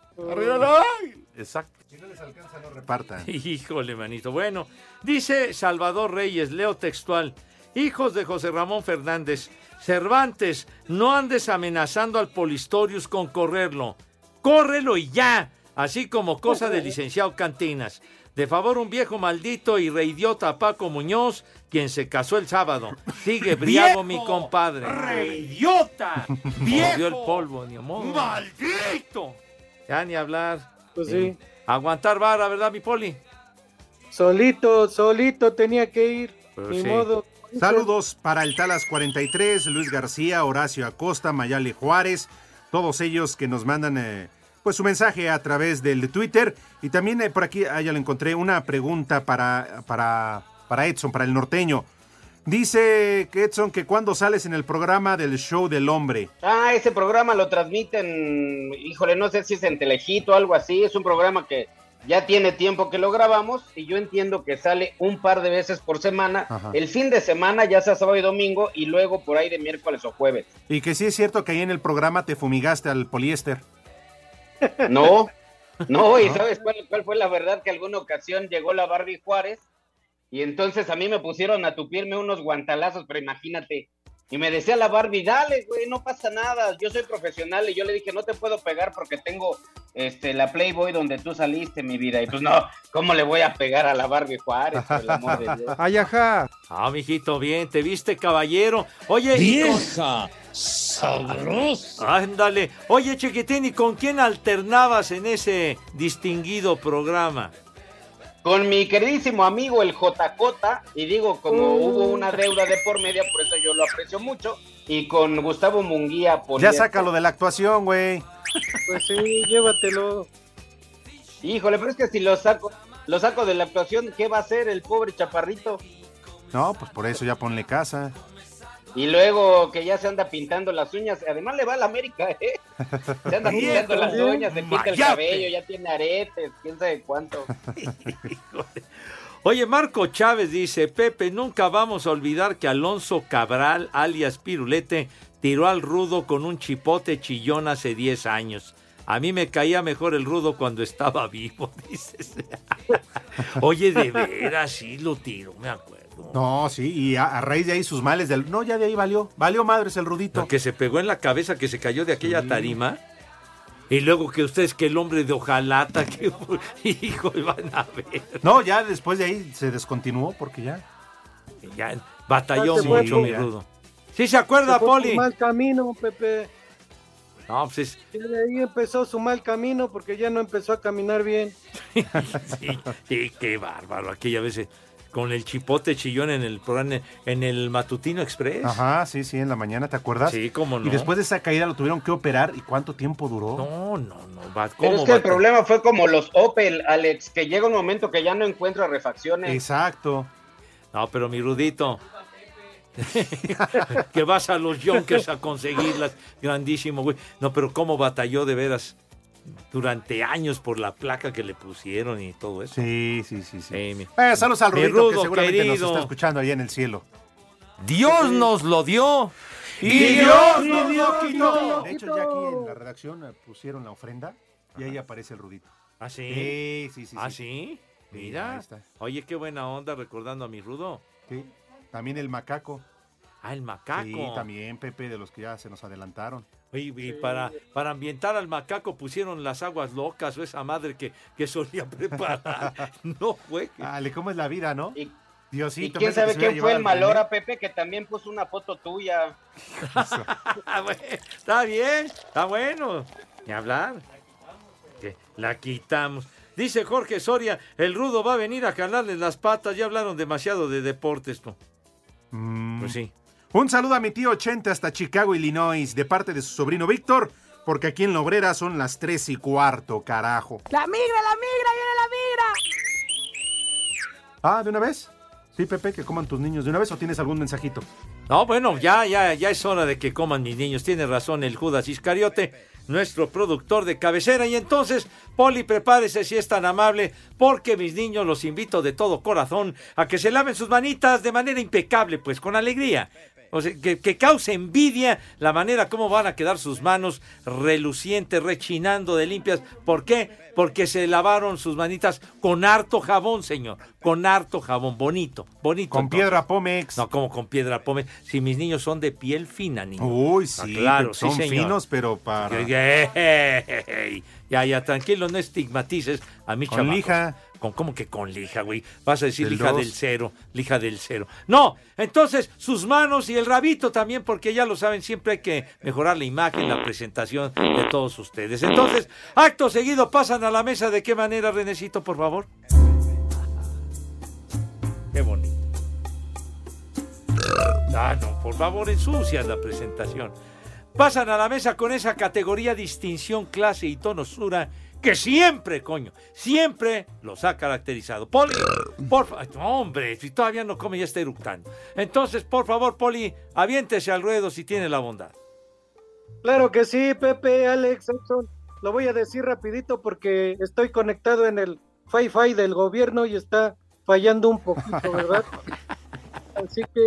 S11: Exacto.
S5: Si no les alcanza, no repartan.
S11: Híjole, manito. Bueno, dice Salvador Reyes, leo textual. Hijos de José Ramón Fernández, Cervantes, no andes amenazando al Polistorius con correrlo. Córrelo y ya, así como cosa del licenciado Cantinas. De favor, un viejo maldito y reidiota Paco Muñoz, quien se casó el sábado. Sigue briago mi compadre.
S5: ¡Reidiota!
S11: Mordió el polvo, ni modo.
S7: ¡Maldito!
S11: Ya ni hablar.
S7: Pues
S11: Eh, Aguantar vara, ¿verdad, mi poli?
S7: Solito, solito tenía que ir.
S11: Pues
S7: Ni
S11: sí.
S7: modo.
S5: Saludos para el Talas 43, Luis García, Horacio Acosta, Mayale Juárez, todos ellos que nos mandan eh, pues su mensaje a través del Twitter. Y también eh, por aquí, ah, ya lo encontré, una pregunta para, para, para Edson, para el norteño. Dice que Edson que cuando sales en el programa del show del hombre.
S7: Ah, ese programa lo transmiten, híjole, no sé si es en Telejito o algo así, es un programa que ya tiene tiempo que lo grabamos y yo entiendo que sale un par de veces por semana,
S5: Ajá.
S7: el fin de semana ya sea sábado y domingo y luego por ahí de miércoles o jueves.
S5: Y que sí es cierto que ahí en el programa te fumigaste al poliéster.
S7: No, no, y ¿sabes cuál, cuál fue la verdad? Que alguna ocasión llegó la Barbie Juárez y entonces a mí me pusieron a tupirme unos guantalazos, pero imagínate. Y me decía la Barbie, dale, güey, no pasa nada, yo soy profesional. Y yo le dije, no te puedo pegar porque tengo este, la Playboy donde tú saliste, mi vida. Y pues no, ¿cómo le voy a pegar a la Barbie Juárez, por el amor de Dios?
S11: Ay, ajá. Ah, mijito, bien, te viste caballero. Oye,
S44: Vieja sabrosa.
S11: Ándale. Oye, chiquitín, ¿y con quién alternabas en ese distinguido programa?
S7: Con mi queridísimo amigo el JJ, y digo, como hubo una deuda de por media, por eso yo lo aprecio mucho, y con Gustavo Munguía.
S5: Ya
S7: Poliéster.
S5: sácalo de la actuación, güey.
S7: Pues sí, llévatelo. Híjole, pero es que si lo saco, lo saco de la actuación, ¿qué va a hacer el pobre chaparrito?
S5: No, pues por eso ya ponle casa.
S7: Y luego que ya se anda pintando las uñas, además le va a la América, ¿eh? Se anda pintando las uñas, se pinta el cabello, ya tiene aretes, quién sabe cuánto.
S11: Oye, Marco Chávez dice, Pepe, nunca vamos a olvidar que Alonso Cabral, alias Pirulete, tiró al rudo con un chipote chillón hace 10 años. A mí me caía mejor el rudo cuando estaba vivo, dices. Oye, de veras, sí lo tiró, me acuerdo.
S5: No, sí, y a, a raíz de ahí sus males del. No, ya de ahí valió. Valió madres el rudito.
S11: Lo que se pegó en la cabeza, que se cayó de aquella tarima. Y luego que ustedes, que el hombre de hojalata, que hijo, van a ver.
S5: No, ya después de ahí se descontinuó porque ya.
S11: Ya batalló
S7: se
S11: mucho, mi rudo. ¿Sí se acuerda,
S7: Se
S11: Poli?
S7: mal camino, Pepe.
S11: No, pues es-
S7: Y de ahí empezó su mal camino porque ya no empezó a caminar bien.
S11: sí, sí, qué bárbaro. Aquella vez, eh, con el chipote chillón en el programa, en el Matutino Express.
S5: Ajá, sí, sí, en la mañana, ¿te acuerdas?
S11: Sí, cómo no.
S5: Y después de esa caída lo tuvieron que operar. ¿Y cuánto tiempo duró?
S11: No, no, no. Va,
S7: Pero es
S11: ¿cómo
S7: que
S11: va
S7: el problema fue como los Opel, Alex, que llega un momento que ya no encuentra refacciones.
S5: Exacto.
S11: No, pero mi Rudito. que vas a los Yonkers a conseguirlas. Grandísimo, güey. No, pero cómo batalló de veras durante años por la placa que le pusieron y todo eso.
S5: Sí, sí, sí, sí.
S11: mi-
S5: Eh, saludos al
S11: mi
S5: Rudito, que
S11: Rudo,
S5: seguramente nos está escuchando ahí en el cielo.
S11: Dios nos lo dio.
S5: Y
S11: Dios
S5: nos
S11: nos
S5: lo quitó. De hecho, ya aquí en la redacción eh, pusieron la ofrenda y ahí aparece el Rudito.
S11: ¿Ah, sí?
S5: Sí, sí, sí.
S11: ¿Ah,
S5: sí.
S11: sí?
S5: Sí,
S11: Mira. Oye, qué buena onda recordando a mi Rudo.
S5: Sí. También el macaco.
S11: Ah, el macaco.
S5: Sí, también, Pepe, de los que ya se nos adelantaron.
S11: Y para, para ambientar al macaco pusieron las aguas locas o esa madre que, que solía preparar. no fue.
S5: Dale, ¿cómo es la vida, no?
S7: Y,
S5: Diosito.
S7: y quién
S5: que
S7: sabe quién fue el Malora, Pepe, que también puso una foto tuya.
S11: Ah, está bien, está bueno. Ni hablar. Que la quitamos. Dice Jorge Soria, el rudo va a venir a calarles las patas. Ya hablaron demasiado de deportes, ¿no?
S5: Mm.
S11: Pues sí.
S5: Un saludo a mi tío 80 hasta Chicago, Illinois, de parte de su sobrino Víctor, porque aquí en la obrera son las 3 y cuarto, carajo.
S46: La migra, la migra, viene la migra.
S5: Ah, ¿de una vez? Sí, Pepe, que coman tus niños de una vez o tienes algún mensajito.
S11: No, bueno, ya, ya, ya es hora de que coman mis niños. Tiene razón el Judas Iscariote, nuestro productor de cabecera. Y entonces, Poli, prepárese si es tan amable, porque mis niños los invito de todo corazón a que se laven sus manitas de manera impecable, pues con alegría. O sea, que, que cause envidia la manera como van a quedar sus manos relucientes, rechinando de limpias. ¿Por qué? Porque se lavaron sus manitas con harto jabón, señor. Con harto jabón, bonito, bonito.
S5: Con
S11: entonces.
S5: piedra Pomex.
S11: No, como con piedra Pómez. Si mis niños son de piel fina, niño.
S5: Uy,
S11: Ah,
S5: sí,
S11: claro,
S5: son
S11: sí, señor.
S5: finos, pero para...
S11: Ya, ya, tranquilo, no estigmatices a mi
S5: lija.
S11: Con, ¿Cómo que con lija, güey? Vas a decir
S5: Del
S11: lija
S5: dos.
S11: del cero, lija del cero. No, entonces sus manos y el rabito también, porque ya lo saben, siempre hay que mejorar la imagen, la presentación de todos ustedes. Entonces, acto seguido, pasan a la mesa. ¿De qué manera, Renecito, por favor? Qué bonito. Ah, no, por favor, ensucias la presentación. Pasan a la mesa con esa categoría, distinción, clase y tonosura que siempre, coño, siempre los ha caracterizado. Poli, por favor, hombre, si todavía no come ya está eructando. Entonces, por favor, Poli, aviéntese al ruedo si tiene la bondad.
S8: Claro que sí, Pepe, Alex, Edson. Lo voy a decir rapidito porque estoy conectado en el Fi-Fi del gobierno y está fallando un poquito, ¿verdad? Así que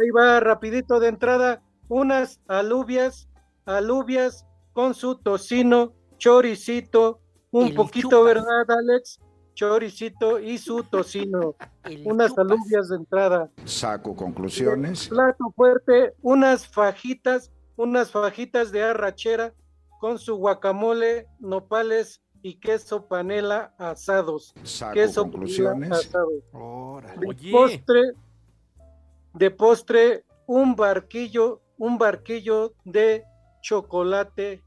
S8: ahí va rapidito de entrada. Unas alubias, alubias con su tocino, choricito, un
S46: El
S8: poquito,
S46: chupas.
S8: ¿verdad, Alex? Choricito y su tocino. Unas alubias de entrada.
S47: Saco conclusiones.
S8: Plato fuerte, unas fajitas, unas fajitas de arrachera con su guacamole, nopales y queso panela asados.
S47: Saco
S8: queso
S47: conclusiones.
S8: asado. De
S11: Oye.
S8: postre, de postre, un barquillo, un barquillo de chocolate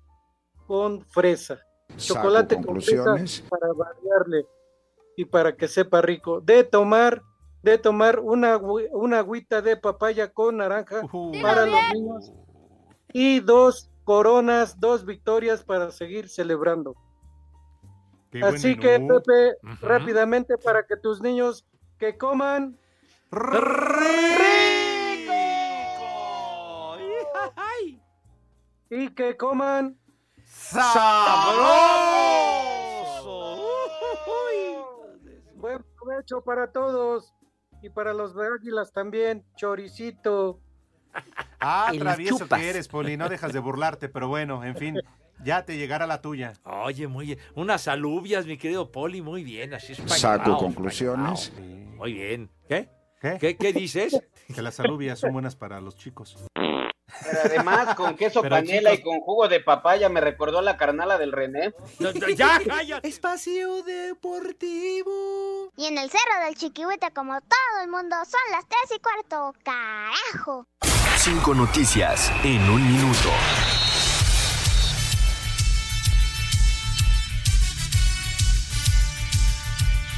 S8: con fresa.
S47: Saco
S8: Chocolate con fresa
S47: conclusiones.
S8: para variarle y para que sepa rico. De tomar, de tomar una, una agüita de papaya con naranja para los niños y dos coronas, dos victorias para seguir celebrando.
S5: Qué
S8: Así que. Pepe, rápidamente para que tus niños que coman y que coman Buen provecho para todos y para los águilas también, choricito.
S5: Ah, travieso que eres, Poli, no dejas de burlarte, pero bueno, en fin, ya te llegará la tuya.
S11: Oye, muy bien. Unas alubias, mi querido Poli, muy bien. Así es
S47: Saco conclusiones.
S11: Muy bien. ¿Qué?
S5: ¿Qué?
S11: ¿Qué, qué dices?
S5: Que las alubias son buenas para los chicos.
S7: Pero además, con queso
S5: Pero,
S7: panela
S5: chicos-
S7: y con jugo de papaya, me recordó la carnala del René.
S11: ya, cállate.
S46: Espacio Deportivo.
S42: Y en el cerro del Chiquihuite, como todo el mundo, son las tres y cuarto. ¡Carajo!
S48: Cinco noticias en un minuto.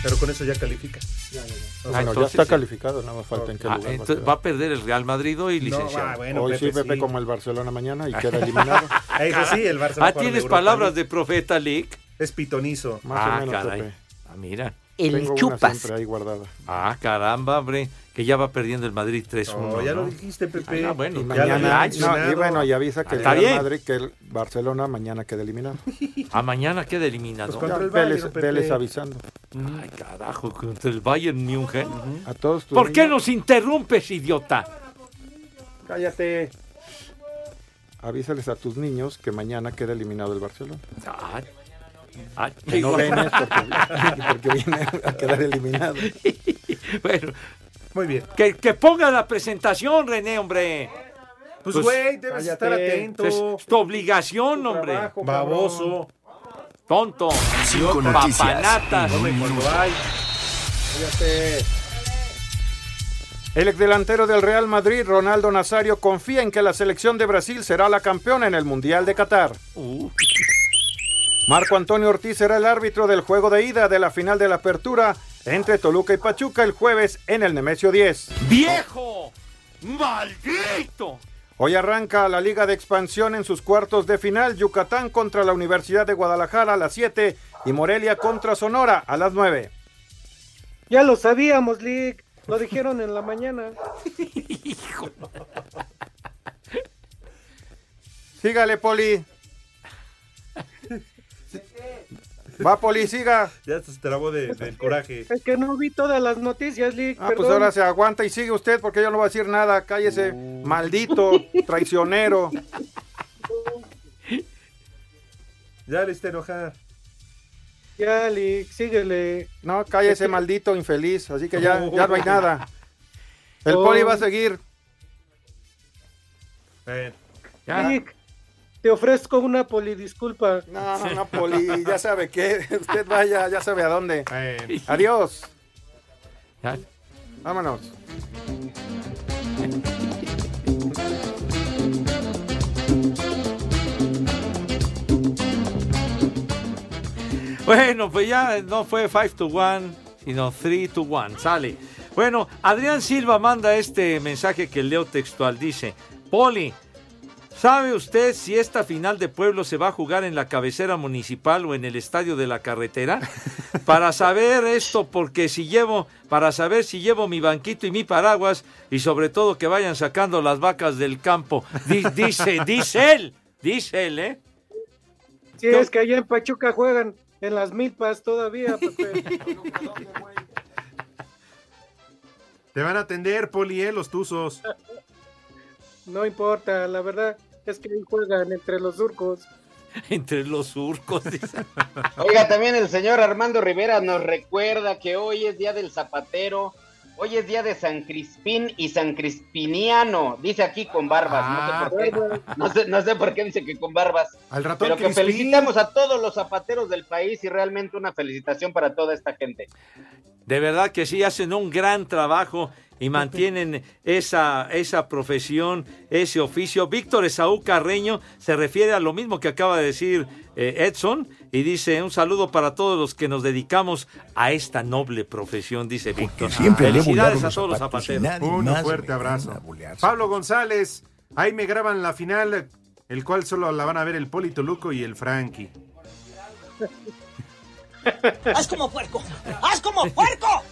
S5: Pero con eso ya califica.
S9: No,
S11: Ah,
S9: bueno, ya está
S11: sí.
S9: calificado, nada más falta en qué
S11: Ah,
S9: lugar. va a
S11: entonces
S9: quedar.
S11: va a perder el Real Madrid hoy, licenciado.
S9: Hoy sí, Pepe, como el Barcelona mañana y queda eliminado.
S5: Eso sí, el va
S11: Ah, ¿tienes palabras de profeta, Lick?
S5: Es pitonizo.
S9: Más
S11: ah,
S9: o menos,
S11: caray.
S9: Pepe.
S11: Ah, mira.
S9: Tengo una siempre ahí guardada.
S11: Ah, caramba, hombre. Que ya va perdiendo el Madrid 3-1.
S5: No, ya
S11: ¿no?
S5: lo dijiste, Pepe.
S11: Ah, bueno,
S9: Y
S5: Ya
S9: mañana, no, y bueno, y avisa que
S11: Ah,
S9: el Real. Madrid, que el Barcelona mañana queda eliminado.
S11: A mañana queda eliminado.
S9: Pues contra el Vélez, Bayern, Pepe. Vélez avisando.
S11: Ay, carajo, contra el Bayern München.
S9: A todos tus
S11: ¿Por qué nos interrumpes, idiota?
S9: Cállate. Avísales a tus niños que mañana queda eliminado el Barcelona.
S11: Ah, ah,
S9: Que no venes porque, porque viene a quedar eliminado.
S11: bueno,
S5: Muy bien.
S11: que, que ponga la presentación, René, hombre.
S5: Pues, güey, debes estar atento.
S11: Es tu obligación, hombre.
S5: trabajo, Baboso.
S11: Tonto.
S48: Cinco
S11: Papanatas.
S9: El exdelantero del Real Madrid, Ronaldo Nazario, confía en que la selección de Brasil será la campeona en el Mundial de Qatar.
S11: Uh.
S9: Marco Antonio Ortiz será el árbitro del juego de ida de la final de la apertura entre Toluca y Pachuca el jueves en el Nemesio 10.
S11: ¡Viejo! ¡Maldito!
S9: Hoy arranca la Liga de Expansión en sus cuartos de final, Yucatán contra la Universidad de Guadalajara a las 7 y Morelia contra Sonora a las 9.
S8: Ya lo sabíamos, Lick. Lo dijeron en la mañana.
S9: Sígale, Poli. Va, Poli, siga.
S5: Ya se trabó de- del coraje.
S8: Es que no vi todas las noticias, Lick.
S9: Ah, pues ahora se aguanta y sigue usted porque yo no voy a decir nada. Cállese, maldito, traicionero.
S5: Ya le está enojar.
S8: Ya, Lick, síguele.
S9: No, cállese, maldito, infeliz. Así que ya, ya no hay nada. El Poli va a seguir.
S8: Lick, te ofrezco una polidisculpa.
S9: No, no, Poli, ya sabe que usted vaya, ya sabe a dónde. Adiós. Vámonos.
S11: Bueno, pues ya no fue 5 to 1, sino 3 to 1. Sale. Bueno, Adrián Silva manda este mensaje que leo textual. Dice, Poli, ¿sabe usted si esta final de pueblo se va a jugar en la cabecera municipal o en el estadio de la carretera? Para saber esto, porque si llevo, para saber si llevo mi banquito y mi paraguas y sobre todo que vayan sacando las vacas del campo. Di- dice, dice él, dice él, ¿eh?
S8: Si es que allá en Pachuca juegan en las milpas todavía, Pepe.
S5: Te van a atender, Poli, eh, los tuzos.
S8: No importa, la verdad es que ahí juegan entre los surcos.
S11: Entre los surcos. dice.
S7: Oiga, también el señor Armando Rivera nos recuerda que hoy es día del zapatero, hoy es día de San Crispín y San Crispiniano, dice aquí con barbas, no sé por qué, no sé, no sé por qué dice que con barbas,
S5: Al ratón
S7: pero que
S5: Crispín.
S7: felicitamos a todos los zapateros del país y realmente una felicitación para toda esta gente.
S11: De verdad que sí, hacen un gran trabajo y mantienen esa, esa profesión, ese oficio. Víctor Esaú Carreño se refiere a lo mismo que acaba de decir eh, Edson y dice un saludo para todos los que nos dedicamos a esta noble profesión, dice Víctor.
S5: siempre
S11: Felicidades a todos los zapateros.
S5: Un fuerte abrazo. Pablo González, ahí me graban la final, el cual solo la van a ver el Polito Luco y el Frankie.
S46: ¡Haz como puerco! ¡Haz como puerco!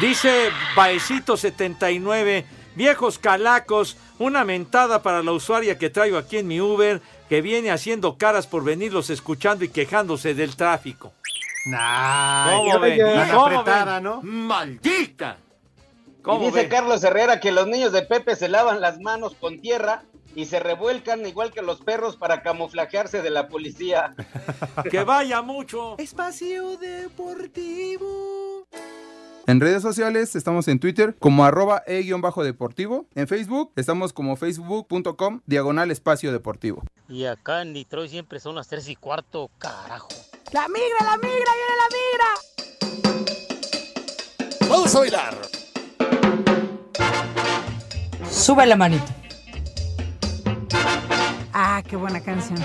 S11: Dice Baecito79, viejos calacos, una mentada para la usuaria que traigo aquí en mi Uber, que viene haciendo caras por venirlos escuchando y quejándose del tráfico.
S5: Nah,
S11: ¿Cómo ven?
S5: Tan
S11: ¿Cómo
S5: apretada,
S11: ven?
S5: ¿no?
S11: ¡Maldita!
S7: Y
S11: ¿Cómo
S7: dice
S11: ven?
S7: Carlos Herrera que los niños de Pepe se lavan las manos con tierra y se revuelcan igual que los perros para camuflajearse de la policía.
S11: Que vaya mucho.
S46: Espacio Deportivo.
S49: En redes sociales estamos en Twitter como arroba e-deportivo. En Facebook estamos como facebook.com diagonal espacio deportivo.
S50: Y acá en Detroit siempre son las 3 y cuarto, carajo.
S46: ¡La migra, la migra, viene la migra!
S50: Vamos a bailar.
S51: Sube la manita.
S52: Ah, qué buena canción.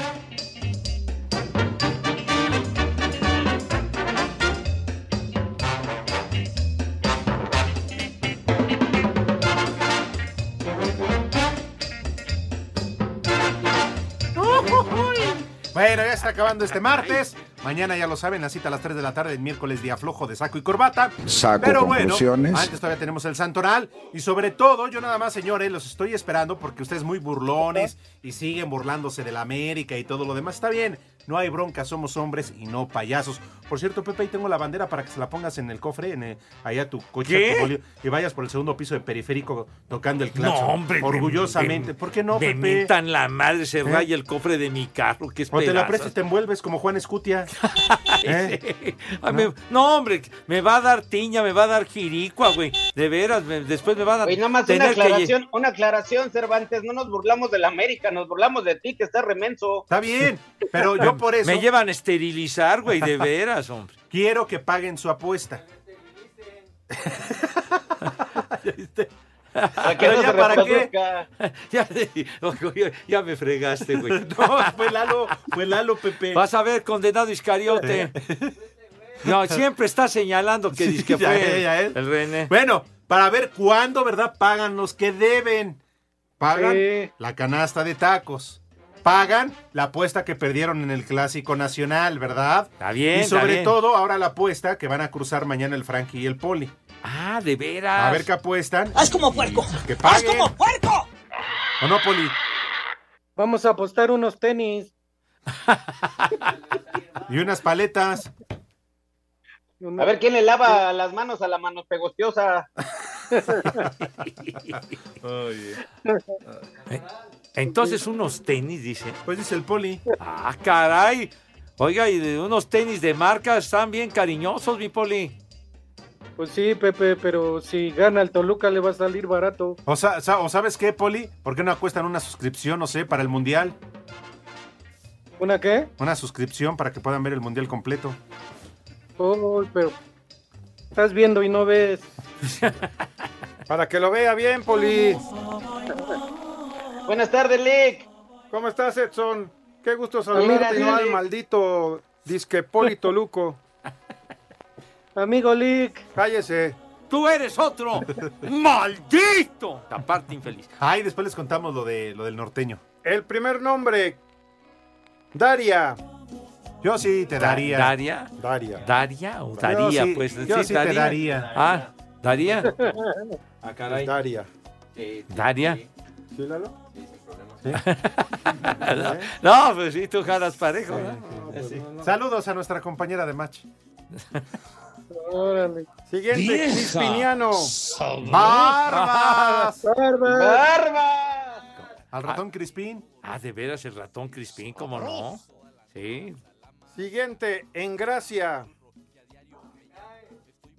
S5: Bueno, ya está acabando este martes. Mañana ya lo saben, la cita a las 3 de la tarde, el miércoles día flojo de saco y corbata.
S47: Saco
S5: Pero bueno,
S47: conclusiones.
S5: antes todavía tenemos el santoral. Y sobre todo, yo nada más, señores, los estoy esperando porque ustedes muy burlones y siguen burlándose de la América y todo lo demás. Está bien, no hay bronca, somos hombres y no payasos. Por cierto, Pepe, ahí tengo la bandera para que se la pongas en el cofre, en, eh, ahí a tu coche, tu bolio, y vayas por el segundo piso de periférico tocando el
S11: No,
S5: claxon.
S11: hombre.
S5: Orgullosamente.
S11: me-
S5: ¿Por qué no,
S11: Me
S5: Pepe?
S11: mentan la madre, se
S5: ¿Eh?
S11: raya el cofre de mi carro. que es
S5: O te la y te envuelves como Juan Escutia. ¿Eh?
S11: Me- no, hombre, me va a dar tiña, me va a dar jiricua, güey. De veras, me- después me van a
S7: Oye, nada más una
S11: que
S7: aclaración, una aclaración, Cervantes, no nos burlamos de la América, nos burlamos de ti, que estás remenso.
S5: Está bien, pero yo por eso
S11: Me llevan a esterilizar, güey, de veras, hombre.
S5: quiero que paguen su apuesta.
S7: ¿Para qué no
S5: ya
S7: se
S5: para qué?
S7: reproduzca?
S11: Ya, ya- ya me fregaste, güey.
S5: No, fue Lalo, fue Lalo, Pepe.
S11: Vas a ver, condenado Iscariote. No, siempre está señalando que dice que fue
S5: ya, ya,
S11: el,
S5: ¿eh?
S11: el René.
S5: Bueno, para ver cuándo, ¿verdad? Pagan los que deben. Pagan
S8: Sí.
S5: la canasta de tacos. Pagan la apuesta que perdieron en el Clásico Nacional, ¿verdad?
S11: Está bien,
S5: Y
S11: está
S5: sobre
S11: bien.
S5: todo, ahora la apuesta que van a cruzar mañana el Frankie y el Poli.
S11: Ah, de veras.
S5: A ver qué apuestan.
S46: ¡Haz como puerco!
S5: Que paguen.
S46: como puerco!
S5: ¿O no, Poli?
S8: Vamos a apostar unos tenis.
S5: Y unas paletas.
S7: A ver quién le lava las manos a la mano pegostiosa.
S11: Entonces unos tenis, dice.
S5: Pues dice el Poli.
S11: Ah, caray. Oiga, y de unos tenis de marca están bien cariñosos, mi poli.
S8: Pues sí, Pepe, pero si gana el Toluca le va a salir barato.
S5: O, sa- sa- o sabes qué, Poli? ¿Por qué no acuestan una suscripción, no sé, para el Mundial?
S8: ¿Una qué?
S5: Una suscripción para que puedan ver el Mundial completo.
S8: Oh, pero estás viendo y no ves.
S9: Para que lo vea bien, Poli.
S7: Buenas tardes, Lick.
S9: ¿Cómo estás, Edson? Qué gusto saludarte no al maldito disque Poli Toluco.
S8: Amigo Lick.
S9: Cállese.
S11: ¡Tú eres otro! ¡Maldito! Aparte infeliz.
S5: Ay, después les contamos lo, de, lo del norteño.
S9: El primer nombre. Daria.
S5: Yo sí te daría.
S11: ¿Daria?
S9: Daria.
S11: ¿Daria o
S5: Yo
S11: Daría?
S5: sí-
S11: pues
S5: yo sí te daría.
S11: Ah, ¿Daría? Ah, caray.
S9: Daria.
S11: ¿Daria?
S9: ¿Sí, Lalo?
S11: no, pues sí, tú jalas parejo, ¿no? Sí.
S5: Saludos a nuestra compañera de match.
S8: Órale.
S9: Siguiente, Crispiniano.
S5: ¡Barbas!
S8: ¡Barbas!
S7: ¡Barbas!
S5: Al ratón Crispín.
S11: Ah, de veras, el ratón Crispín, ¿cómo no? Sí.
S9: Siguiente, en Gracia.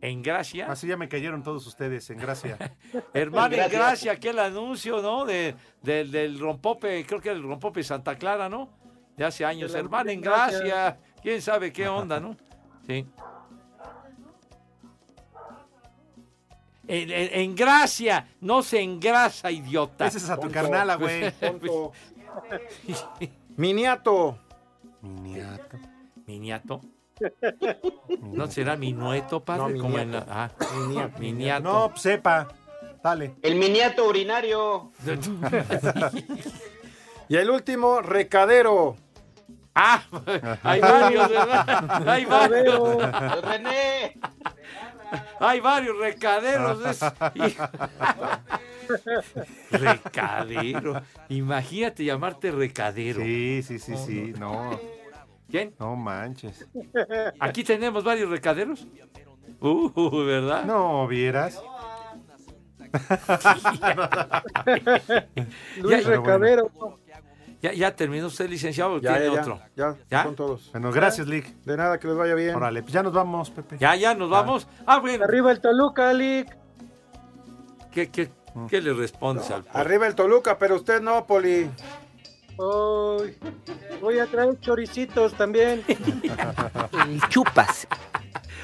S11: En Gracia.
S5: Así ya me cayeron todos ustedes, en gracia.
S11: Hermano, en
S7: Gracia.
S11: Gracia, aquel anuncio, ¿no? De, del, del rompope, creo que el rompope Santa Clara, ¿no? De hace años.
S8: De la
S11: Hermano, en
S8: Gracia.
S11: Gracia. ¿Quién sabe qué onda, no? Sí. En, en- en Gracia, no se engrasa, idiota.
S5: Ese es a tu carnala, güey.
S9: Tonto. Miniato.
S5: Miniato.
S11: ¿Miniato? ¿No será mi nueto, padre?
S9: No,
S11: Como en
S9: miniato.
S11: la- ah,
S9: Miniato.
S11: miniato.
S5: No, pues, sepa. Dale.
S7: El miniato urinario.
S9: Y el último, Recadero.
S11: Ah, hay varios, ¿verdad? Hay varios.
S7: René.
S11: Hay varios recaderos. es-. Recadero. Imagínate llamarte recadero.
S5: Sí, sí, sí, sí. No,
S11: ¿Quién?
S5: no manches.
S11: Aquí tenemos varios recaderos. Uh, ¿verdad?
S5: No vieras.
S8: Luis
S11: Ya-
S8: Recadero.
S11: ¿Ya, ya terminó usted, licenciado?
S9: Ya,
S11: tiene
S9: ya, ya,
S11: otro?
S9: ya,
S11: ¿Ya?
S9: son todos.
S5: Bueno, gracias, Lick.
S9: De nada, que les vaya bien.
S5: Órale, pues ya nos vamos, Pepe.
S11: ¿Ya, ya nos vamos? Ah, bueno.
S8: Arriba el Toluca, Lick.
S11: ¿Qué, qué, qué le respondes al
S9: Arriba el Toluca, pero usted no, Poli.
S8: Voy a traer choricitos también.
S46: Chupas.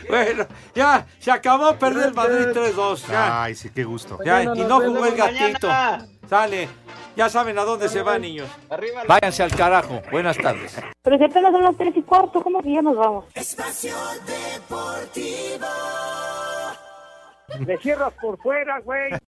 S11: Bueno, ya, se acabó perder el Madrid 3-2. Ya,
S5: Ay, sí, qué gusto.
S11: ya,
S8: Mañana
S11: y
S8: nos
S11: no jugó el
S7: vemos
S11: gatito.
S7: mañana.
S11: Sale. Ya saben a dónde se van, niños.
S7: Arriba la-
S11: Váyanse al carajo. Buenas tardes.
S53: Pero si apenas son las tres y cuarto, ¿cómo que ya nos vamos?
S46: Espacio Deportivo.
S54: Me cierras por fuera, güey.